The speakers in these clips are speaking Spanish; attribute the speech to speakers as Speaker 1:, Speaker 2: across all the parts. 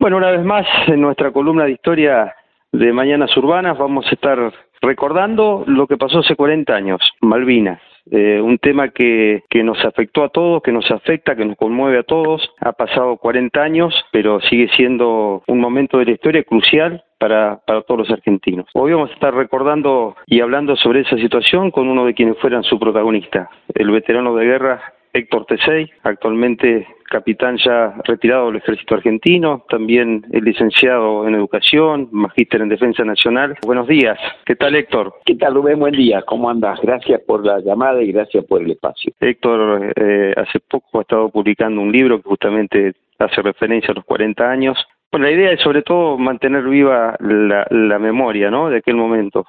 Speaker 1: Bueno, una vez más, en nuestra columna de historia de Mañanas Urbanas vamos a estar recordando lo que pasó hace 40 años, Malvinas. Eh, un tema que, que nos afectó a todos, que nos afecta, que nos conmueve a todos. Ha pasado 40 años, pero sigue siendo un momento de la historia crucial para, para todos los argentinos. Hoy vamos a estar recordando y hablando sobre esa situación con uno de quienes fueran su protagonista, el veterano de guerra Héctor Tesey, actualmente capitán ya retirado del ejército argentino, también el licenciado en educación, magíster en defensa nacional. Buenos días, ¿qué tal Héctor?
Speaker 2: ¿Qué tal Rubén? Buen día, ¿cómo andas? Gracias por la llamada y gracias por el espacio.
Speaker 1: Héctor eh, hace poco ha estado publicando un libro que justamente hace referencia a los 40 años. Bueno, la idea es sobre todo mantener viva la, memoria ¿no? de aquel momento.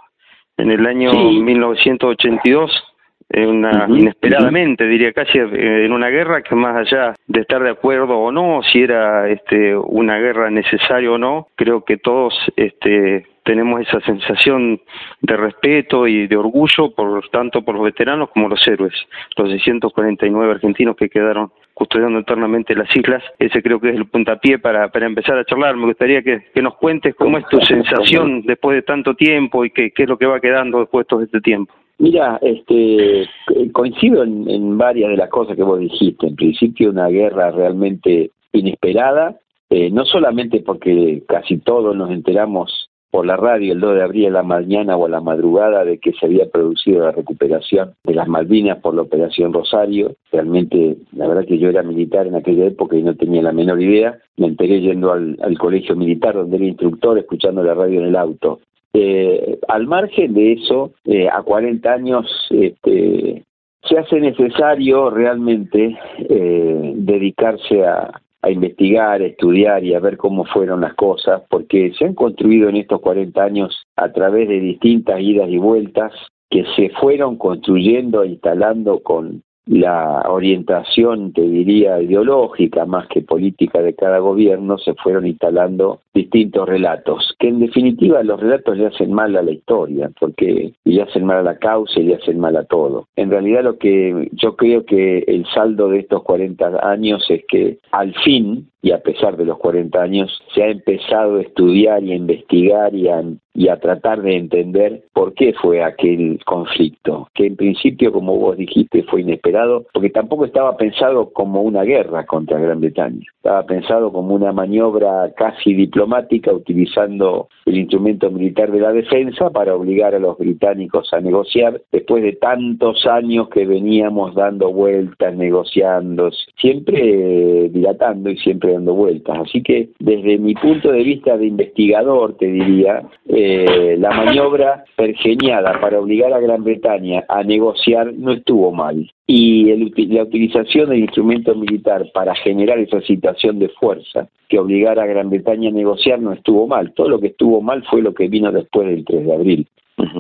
Speaker 1: En el año 1982 una, inesperadamente, diría casi en una guerra que más allá de estar de acuerdo o no, si era este, una guerra necesaria o no, creo que todos este, tenemos esa sensación de respeto y de orgullo, por tanto por los veteranos como los héroes, los 649 argentinos que quedaron custodiando eternamente las islas. Ese creo que es el puntapié para, para empezar a charlar. Me gustaría que, que nos cuentes cómo es tu sensación después de tanto tiempo y qué, qué es lo que va quedando después de todo este tiempo.
Speaker 2: Mira, este, coincido en, varias de las cosas que vos dijiste. En principio, una guerra realmente inesperada, eh, no solamente porque casi todos nos enteramos por la radio el 2 de abril a la mañana o a la madrugada de que se había producido la recuperación de las Malvinas por la Operación Rosario. Realmente, la verdad que yo era militar en aquella época y no tenía la menor idea. Me enteré yendo al colegio militar donde era instructor, escuchando la radio en el auto. Eh, al margen de eso, eh, a 40 años este, se hace necesario realmente eh, dedicarse a, a investigar, a estudiar y a ver cómo fueron las cosas, porque se han construido en estos 40 años a través de distintas idas y vueltas que se fueron construyendo e instalando con la orientación, te diría, ideológica más que política de cada gobierno, se fueron instalando distintos relatos, que en definitiva los relatos le hacen mal a la historia, porque le hacen mal a la causa y le hacen mal a todo. En realidad lo que yo creo que el saldo de estos 40 años es que al fin y a pesar de los 40 años, se ha empezado a estudiar y a investigar y a, y a tratar de entender por qué fue aquel conflicto, que en principio, como vos dijiste, fue inesperado, porque tampoco estaba pensado como una guerra contra Gran Bretaña, estaba pensado como una maniobra casi diplomática utilizando el instrumento militar de la defensa para obligar a los británicos a negociar después de tantos años que veníamos dando vueltas, negociando, siempre dilatando y siempre dando vueltas. Así que desde mi punto de vista de investigador, te diría, eh, la maniobra pergeniada para obligar a Gran Bretaña a negociar no estuvo mal. Y la utilización del instrumento militar para generar esa situación de fuerza que obligara a Gran Bretaña a negociar no estuvo mal. Todo lo que estuvo mal fue lo que vino después del 3 de abril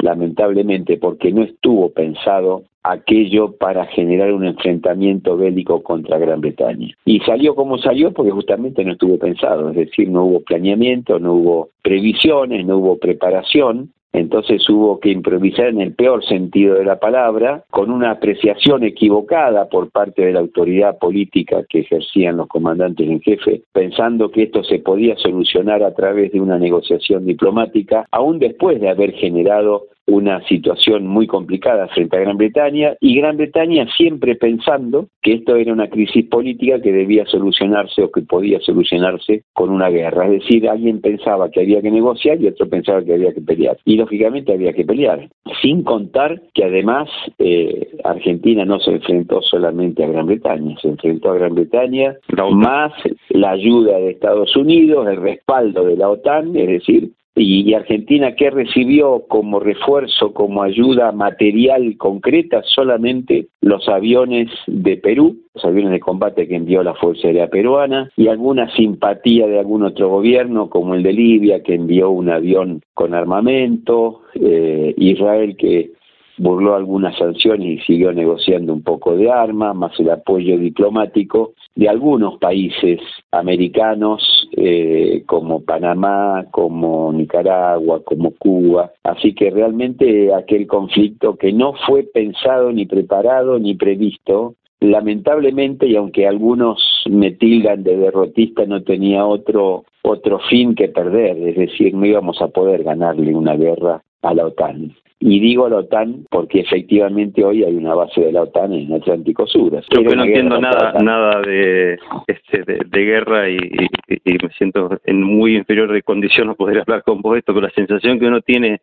Speaker 2: lamentablemente, porque no estuvo pensado aquello para generar un enfrentamiento bélico contra Gran Bretaña. Y salió como salió porque justamente no estuvo pensado, es decir, no hubo planeamiento, no hubo previsiones, no hubo preparación, entonces hubo que improvisar en el peor sentido de la palabra, con una apreciación equivocada por parte de la autoridad política que ejercían los comandantes en jefe, pensando que esto se podía solucionar a través de una negociación diplomática, aún después de haber generado una situación muy complicada frente a Gran Bretaña y Gran Bretaña siempre pensando que esto era una crisis política que debía solucionarse o que podía solucionarse con una guerra. Es decir, alguien pensaba que había que negociar y otro pensaba que había que pelear. Y lógicamente había que pelear. Sin contar que además eh, Argentina no se enfrentó solamente a Gran Bretaña, se enfrentó a Gran Bretaña más la ayuda de Estados Unidos, el respaldo de la OTAN, es decir, y, Argentina que recibió como refuerzo, como ayuda material concreta solamente los aviones de Perú, los aviones de combate que envió la Fuerza Aérea Peruana y alguna simpatía de algún otro gobierno como el de Libia que envió un avión con armamento, eh, Israel que burló algunas sanciones y siguió negociando un poco de armas, más el apoyo diplomático de algunos países americanos eh, como Panamá, como Nicaragua, como Cuba. Así que realmente aquel conflicto que no fue pensado ni preparado ni previsto lamentablemente, y aunque algunos me tildan de derrotista, no tenía otro, otro fin que perder, es decir, no íbamos a poder ganarle una guerra a la OTAN. Y digo la OTAN porque efectivamente hoy hay una base de la OTAN en Atlántico Sur.
Speaker 1: Yo que no entiendo nada nada de, este, de, guerra y, me siento en muy inferior de condición no poder hablar con vos esto, pero la sensación que uno tiene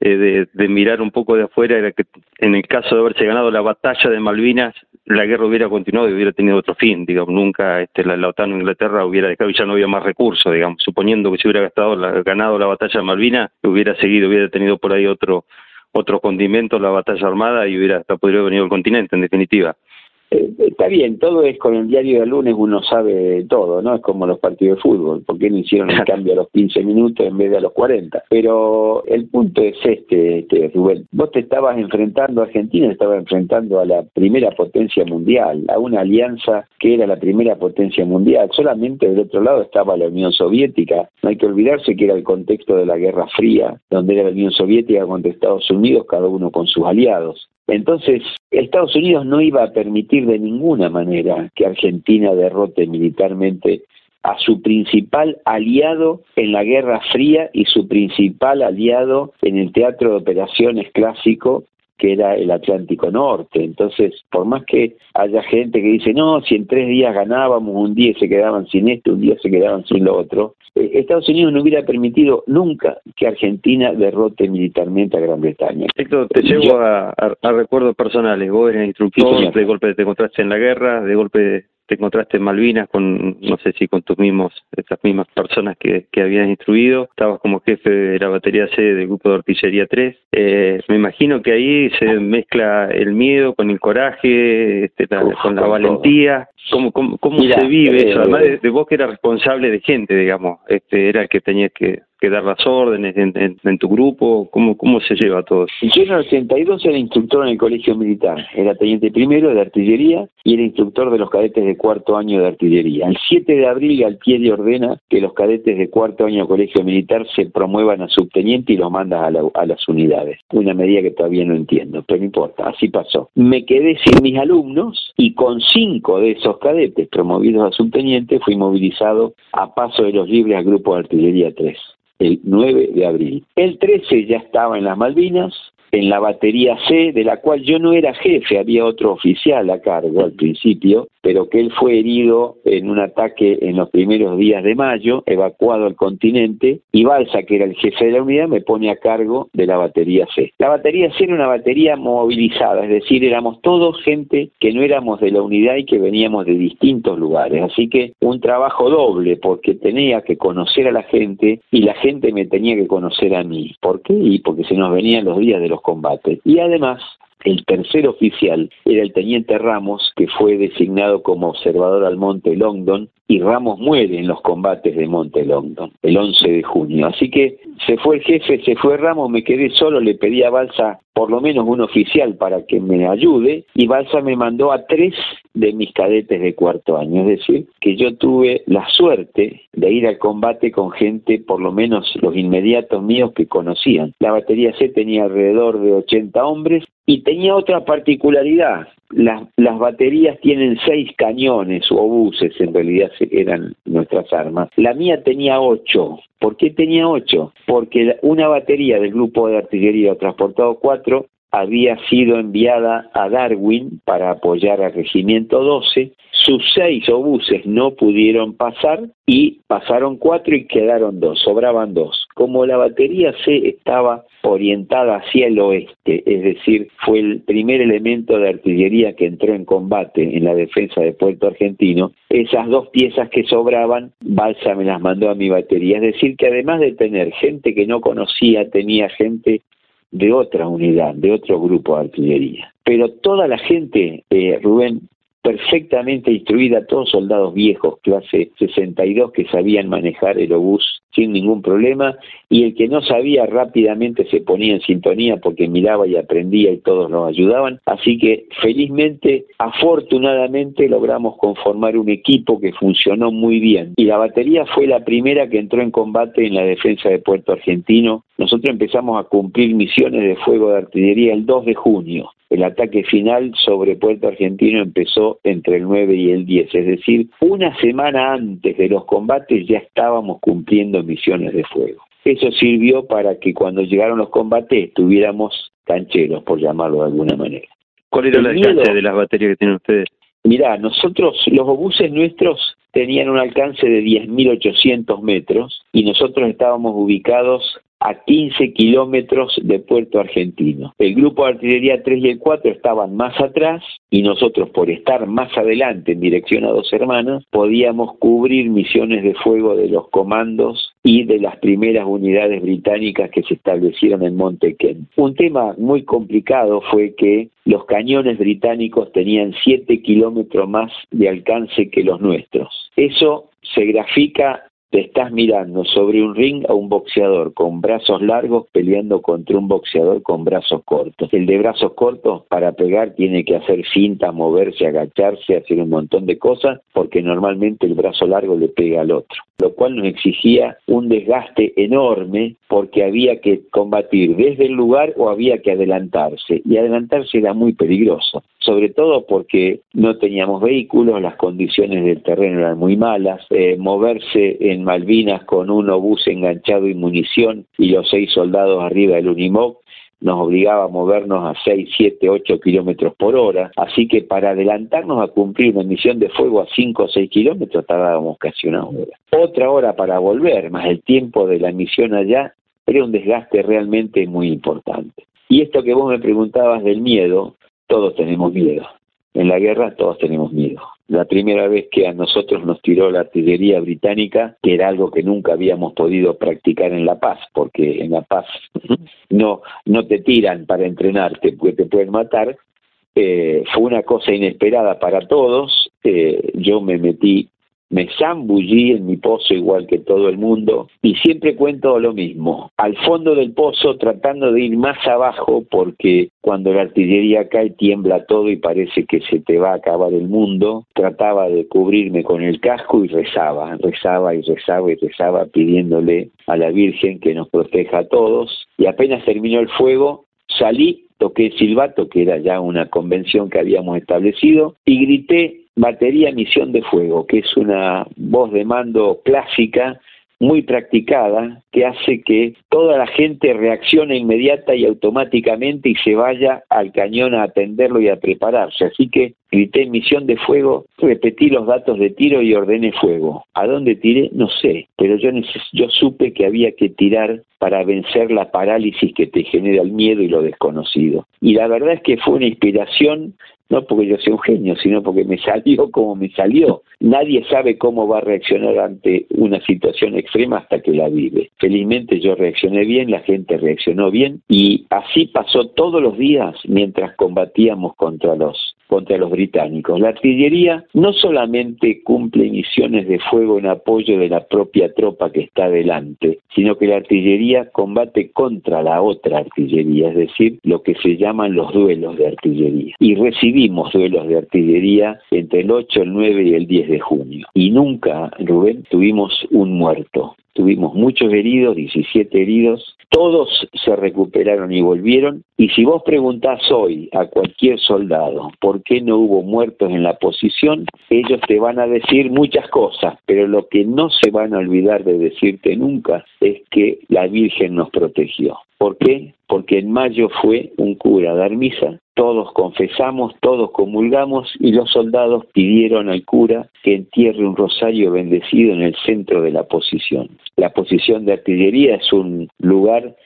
Speaker 1: eh, de, mirar un poco de afuera era que en el caso de haberse ganado la batalla de Malvinas, la guerra hubiera continuado y hubiera tenido otro fin, digamos, nunca este, la, la OTAN o Inglaterra hubiera dejado y ya no había más recursos, digamos, suponiendo que se hubiera gastado ganado la batalla de Malvinas, hubiera seguido, hubiera tenido por ahí otro otro condimento la batalla armada y hubiera hasta podido venir al continente, en definitiva.
Speaker 2: Eh, está bien, todo es con el diario del lunes uno sabe todo, ¿no? Es como los partidos de fútbol, ¿por qué no hicieron el cambio a los 15 minutos en vez de a los 40? Pero el punto es este, este Rubén, vos te estabas enfrentando, Argentina estaba enfrentando a la primera potencia mundial, a una alianza que era la primera potencia mundial, solamente del otro lado estaba la Unión Soviética, no hay que olvidarse que era el contexto de la Guerra Fría, donde era la Unión Soviética contra Estados Unidos, cada uno con sus aliados. Entonces, Estados Unidos no iba a permitir de ninguna manera que Argentina derrote militarmente a su principal aliado en la Guerra Fría y su principal aliado en el teatro de operaciones clásico que era el Atlántico Norte. Entonces, por más que haya gente que dice, no, si en tres días ganábamos, un día se quedaban sin esto, un día se quedaban sin lo otro, Estados Unidos no hubiera permitido nunca que Argentina derrote militarmente a Gran Bretaña.
Speaker 1: Esto te llevo a, recuerdos personales. Vos eres instructor, de golpe te encontraste en la guerra, de golpe te encontraste en Malvinas con, no sé si con tus mismos, estas mismas personas que, que habías instruido, estabas como jefe de la batería C del grupo de artillería 3. Eh, me imagino que ahí se mezcla el miedo con el coraje, este, con la valentía. ¿Cómo, cómo, cómo se vive eso? Además de, de, vos que eras responsable de gente, digamos, este era el que tenías que que dar las órdenes en, tu grupo? ¿Cómo, ¿Cómo se lleva todo
Speaker 2: Yo en el 82 era instructor en el colegio militar, era teniente primero de artillería y era instructor de los cadetes de cuarto año de artillería. El 7 de abril al pie de ordena que los cadetes de cuarto año de colegio militar se promuevan a subteniente y los mandas a, a las unidades. Una medida que todavía no entiendo, pero no importa, así pasó. Me quedé sin mis alumnos y con cinco de esos cadetes promovidos a subteniente fui movilizado a paso de los libres al grupo de artillería 3 el 9 de abril. El 13 ya estaba en las Malvinas, en la batería C, de la cual yo no era jefe, había otro oficial a cargo al principio, pero que él fue herido en un ataque en los primeros días de mayo, evacuado al continente, y Balsa, que era el jefe de la unidad, me pone a cargo de la batería C. La batería C era una batería movilizada, es decir, éramos todos gente que no éramos de la unidad y que veníamos de distintos lugares, así que un trabajo doble, porque tenía que conocer a la gente y la gente me tenía que conocer a mí. ¿Por qué? Y porque se nos venían los días de los combates. Y además, el tercer oficial era el teniente Ramos, que fue designado como observador al Monte Longdon, y Ramos muere en los combates de Monte Longdon, el 11 de junio. Así que se fue el jefe, se fue Ramos, me quedé solo, le pedí a Balsa por lo menos un oficial para que me ayude, y Balsa me mandó a tres de mis cadetes de cuarto año, es decir, que yo tuve la suerte de ir al combate con gente, por lo menos los inmediatos míos que conocían. La batería C tenía alrededor de 80 hombres y tenía otra particularidad. Las, las baterías tienen seis cañones o obuses, en realidad eran nuestras armas. La mía tenía ocho. ¿Por qué tenía ocho? Porque una batería del grupo de artillería transportado cuatro había sido enviada a Darwin para apoyar al Regimiento 12. Sus seis obuses no pudieron pasar y pasaron cuatro y quedaron dos, sobraban dos. Como la batería C estaba orientada hacia el oeste, es decir, fue el primer elemento de artillería que entró en combate en la defensa de Puerto Argentino, esas dos piezas que sobraban, Balsa me las mandó a mi batería. Es decir, que además de tener gente que no conocía, tenía gente de otra unidad, de otro grupo de artillería. Pero toda la gente, eh, Rubén, perfectamente instruida, todos soldados viejos, clase 62, que sabían manejar el obús sin ningún problema, y el que no sabía rápidamente se ponía en sintonía porque miraba y aprendía y todos nos ayudaban. Así que felizmente, afortunadamente, logramos conformar un equipo que funcionó muy bien. Y la batería fue la primera que entró en combate en la defensa de Puerto Argentino nosotros empezamos a cumplir misiones de fuego de artillería el 2 de junio. El ataque final sobre Puerto Argentino empezó entre el 9 y el 10, es decir, una semana antes de los combates ya estábamos cumpliendo misiones de fuego. Eso sirvió para que cuando llegaron los combates tuviéramos cancheros, por llamarlo de alguna manera.
Speaker 1: ¿Cuál era el alcance de las baterías que tienen ustedes?
Speaker 2: Mirá, nosotros, los obuses nuestros tenían un alcance de 10.800 metros y nosotros estábamos ubicados a 15 kilómetros de Puerto Argentino. El grupo de artillería 3 y el 4 estaban más atrás y nosotros por estar más adelante en dirección a dos hermanos podíamos cubrir misiones de fuego de los comandos y de las primeras unidades británicas que se establecieron en Monte Un tema muy complicado fue que los cañones británicos tenían 7 kilómetros más de alcance que los nuestros. Eso se grafica te estás mirando sobre un ring a un boxeador con brazos largos peleando contra un boxeador con brazos cortos. El de brazos cortos para pegar tiene que hacer cinta, moverse, agacharse, hacer un montón de cosas porque normalmente el brazo largo le pega al otro, lo cual nos exigía un desgaste enorme porque había que combatir desde el lugar o había que adelantarse. Y adelantarse era muy peligroso, sobre todo porque no teníamos vehículos, las condiciones del terreno eran muy malas, eh, moverse en Malvinas con un obús enganchado y munición y los seis soldados arriba del Unimog nos obligaba a movernos a 6, 7, 8 kilómetros por hora, así que para adelantarnos a cumplir una misión de fuego a 5 o 6 kilómetros tardábamos casi una hora. Otra hora para volver, más el tiempo de la misión allá, era un desgaste realmente muy importante. Y esto que vos me preguntabas del miedo, todos tenemos miedo. En la guerra todos tenemos miedo. La primera vez que a nosotros nos tiró la artillería británica, que era algo que nunca habíamos podido practicar en La Paz, porque en La Paz no, no te tiran para entrenarte, porque te pueden matar, eh, fue una cosa inesperada para todos. Eh, yo me metí me zambullí en mi pozo igual que todo el mundo y siempre cuento lo mismo, al fondo del pozo tratando de ir más abajo porque cuando la artillería cae tiembla todo y parece que se te va a acabar el mundo, trataba de cubrirme con el casco y rezaba, rezaba y rezaba y rezaba pidiéndole a la Virgen que nos proteja a todos. Y apenas terminó el fuego salí toqué el silbato, que era ya una convención que habíamos establecido, y grité batería misión de fuego, que es una voz de mando clásica muy practicada que hace que toda la gente reaccione inmediata y automáticamente y se vaya al cañón a atenderlo y a prepararse. Así que grité misión de fuego, repetí los datos de tiro y ordené fuego. ¿A dónde tiré? No sé, pero yo, yo supe que había que tirar para vencer la parálisis que te genera el miedo y lo desconocido. Y la verdad es que fue una inspiración no porque yo sea un genio, sino porque me salió como me salió. Nadie sabe cómo va a reaccionar ante una situación extrema hasta que la vive. Felizmente yo reaccioné bien, la gente reaccionó bien y así pasó todos los días mientras combatíamos contra los contra los británicos. La artillería no solamente cumple misiones de fuego en apoyo de la propia tropa que está delante, sino que la artillería combate contra la otra artillería, es decir, lo que se llaman los duelos de artillería. Y recibimos duelos de artillería entre el 8, el 9 y el 10 de junio. Y nunca, Rubén, tuvimos un muerto. Tuvimos muchos heridos, 17 heridos, todos se recuperaron y volvieron. Y si vos preguntás hoy a cualquier soldado por qué no hubo muertos en la posición, ellos te van a decir muchas cosas, pero lo que no se van a olvidar de decirte nunca es que la Virgen nos protegió. ¿Por qué? Porque en mayo fue un cura a dar misa, todos confesamos, todos comulgamos y los soldados pidieron al cura que entierre un rosario bendecido en el centro de la posición. La posición de artillería es un lugar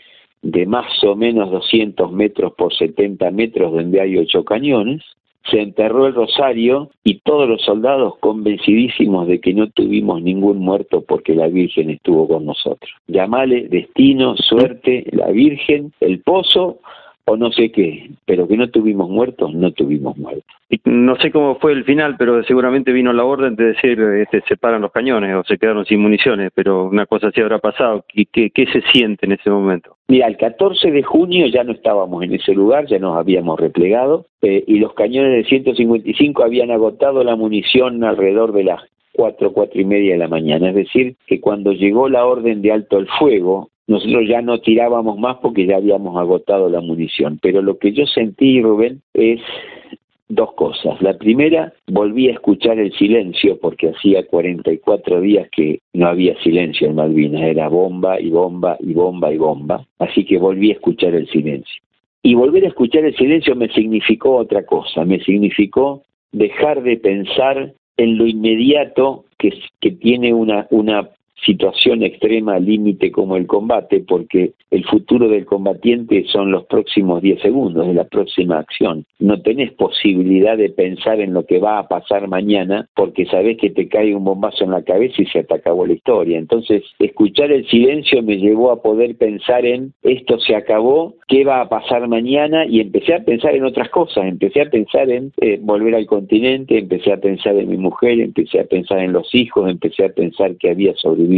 Speaker 2: de más o menos 200 metros por 70 metros donde hay ocho cañones se enterró el rosario y todos los soldados convencidísimos de que no tuvimos ningún muerto porque la Virgen estuvo con nosotros. Llamale destino, suerte, la Virgen, el pozo o no sé qué, pero que no tuvimos muertos, no tuvimos muertos.
Speaker 1: No sé cómo fue el final, pero seguramente vino la orden de decir este, se paran los cañones o se quedaron sin municiones, pero una cosa así habrá pasado. ¿Qué, qué, se siente en ese momento?
Speaker 2: Mira, el 14 de junio ya no estábamos en ese lugar, ya nos habíamos replegado eh, y los cañones de 155 habían agotado la munición alrededor de las cuatro, cuatro y media de la mañana. Es decir, que cuando llegó la orden de alto el fuego, nosotros ya no tirábamos más porque ya habíamos agotado la munición. Pero lo que yo sentí, Rubén, es dos cosas. La primera, volví a escuchar el silencio porque hacía 44 días que no había silencio en Malvinas, era bomba y bomba y bomba y bomba, así que volví a escuchar el silencio. Y volver a escuchar el silencio me significó otra cosa, me significó dejar de pensar en lo inmediato que, que tiene una, una situación extrema límite como el combate, porque el futuro del combatiente son los próximos 10 segundos de la próxima acción. No tenés posibilidad de pensar en lo que va a pasar mañana porque sabés que te cae un bombazo en la cabeza y se te acabó la historia. Entonces, escuchar el silencio me llevó a poder pensar en esto se acabó, qué va a pasar mañana y empecé a pensar en otras cosas. Empecé a pensar en eh, volver al continente, empecé a pensar en mi mujer, empecé a pensar en los hijos, empecé a pensar que había sobrevivido.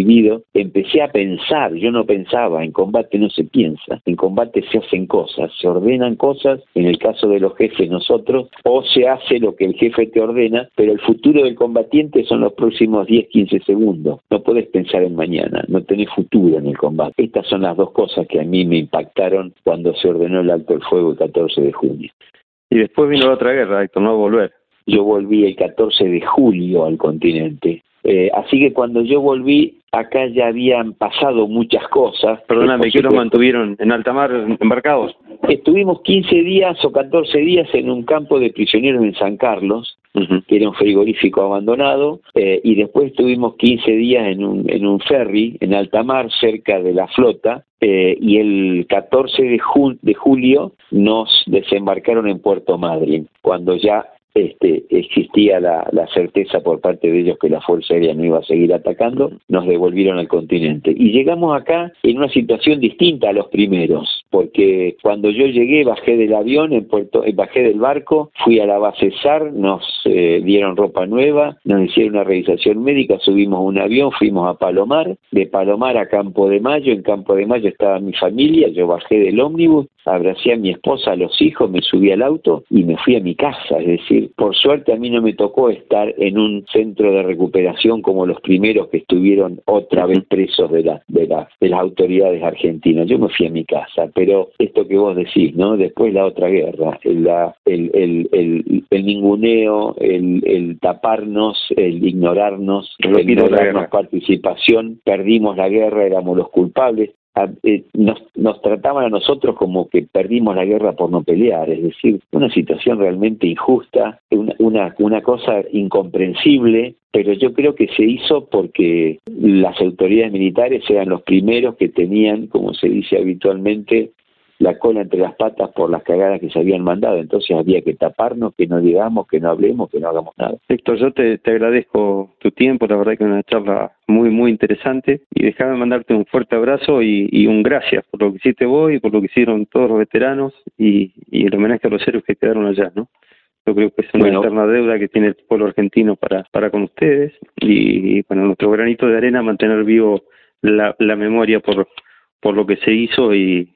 Speaker 2: Empecé a pensar, yo no pensaba, en combate no se piensa, en combate se hacen cosas, se ordenan cosas, en el caso de los jefes nosotros, o se hace lo que el jefe te ordena, pero el futuro del combatiente son los próximos 10, 15 segundos. No puedes pensar en mañana, no tenés futuro en el combate. Estas son las dos cosas que a mí me impactaron cuando se ordenó el alto el fuego el 14 de junio.
Speaker 1: Y después vino la otra guerra, Héctor, no volver.
Speaker 2: Yo volví el 14 de julio al continente. Eh, así que cuando yo volví, acá ya habían pasado muchas cosas.
Speaker 1: Perdóname, ¿qué los mantuvieron en alta mar embarcados?
Speaker 2: Estuvimos 15 días o 14 días en un campo de prisioneros en San Carlos, que era un frigorífico abandonado, eh, y después estuvimos 15 días en un, en un ferry en alta mar cerca de la flota, eh, y el 14 de, de julio nos desembarcaron en Puerto Madryn, cuando ya este, existía la, certeza por parte de ellos que la Fuerza Aérea no iba a seguir atacando, nos devolvieron al continente. Y llegamos acá en una situación distinta a los primeros, porque cuando yo llegué, bajé del avión, en Puerto, eh, bajé del barco, fui a la base SAR, nos eh, dieron ropa nueva, nos hicieron una revisación médica, subimos un avión, fuimos a Palomar, de Palomar a Campo de Mayo, en Campo de Mayo estaba mi familia, yo bajé del ómnibus, abracé a mi esposa, a los hijos, me subí al auto y me fui a mi casa, es decir, por suerte a mí no me tocó estar en un centro de recuperación como los primeros que estuvieron otra vez presos de, la, de, de las autoridades argentinas. Yo me fui a mi casa, pero esto que vos decís, ¿no? Después la otra guerra, el, el, el, el, el ninguneo, el, el taparnos, el ignorarnos, el no darnos participación, perdimos la guerra, éramos los culpables, eh, nos, nos trataban a nosotros como que perdimos la guerra por no pelear, es decir, una situación realmente injusta, una, una, una cosa incomprensible, pero yo creo que se hizo porque las autoridades militares eran los primeros que tenían, como se dice habitualmente, la cola entre las patas por las cagadas que se habían mandado. Entonces había que taparnos, que no digamos, que no hablemos, que no hagamos nada.
Speaker 1: Héctor, yo te, agradezco tu tiempo, la verdad que es una charla muy, muy interesante. Y déjame mandarte un fuerte abrazo y, un gracias por lo que hiciste vos y por lo que hicieron todos los veteranos y, el homenaje a los héroes que quedaron allá, ¿no? Yo creo que es una eterna deuda que tiene el pueblo argentino para, para con ustedes y, bueno, nuestro granito de arena mantener vivo la, la memoria por, por lo que se hizo y,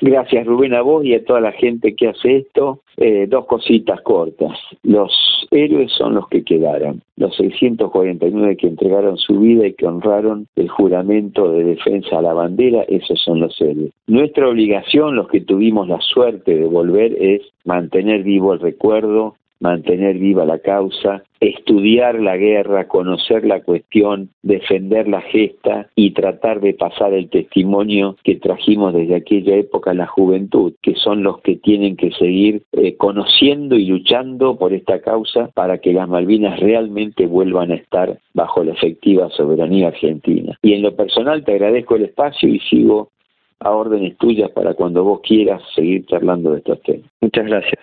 Speaker 2: Gracias Rubén a vos y a toda la gente que hace esto. Eh, dos cositas cortas. Los héroes son los que quedaron, los 649 que entregaron su vida y que honraron el juramento de defensa a la bandera, esos son los héroes. Nuestra obligación, los que tuvimos la suerte de volver, es mantener vivo el recuerdo, mantener viva la causa, estudiar la guerra, conocer la cuestión, defender la gesta y tratar de pasar el testimonio que trajimos desde aquella época a la juventud, que son los que tienen que seguir eh, conociendo y luchando por esta causa para que las Malvinas realmente vuelvan a estar bajo la efectiva soberanía argentina. Y en lo personal te agradezco el espacio y sigo a órdenes tuyas para cuando vos quieras seguir charlando de estos temas.
Speaker 1: Muchas gracias.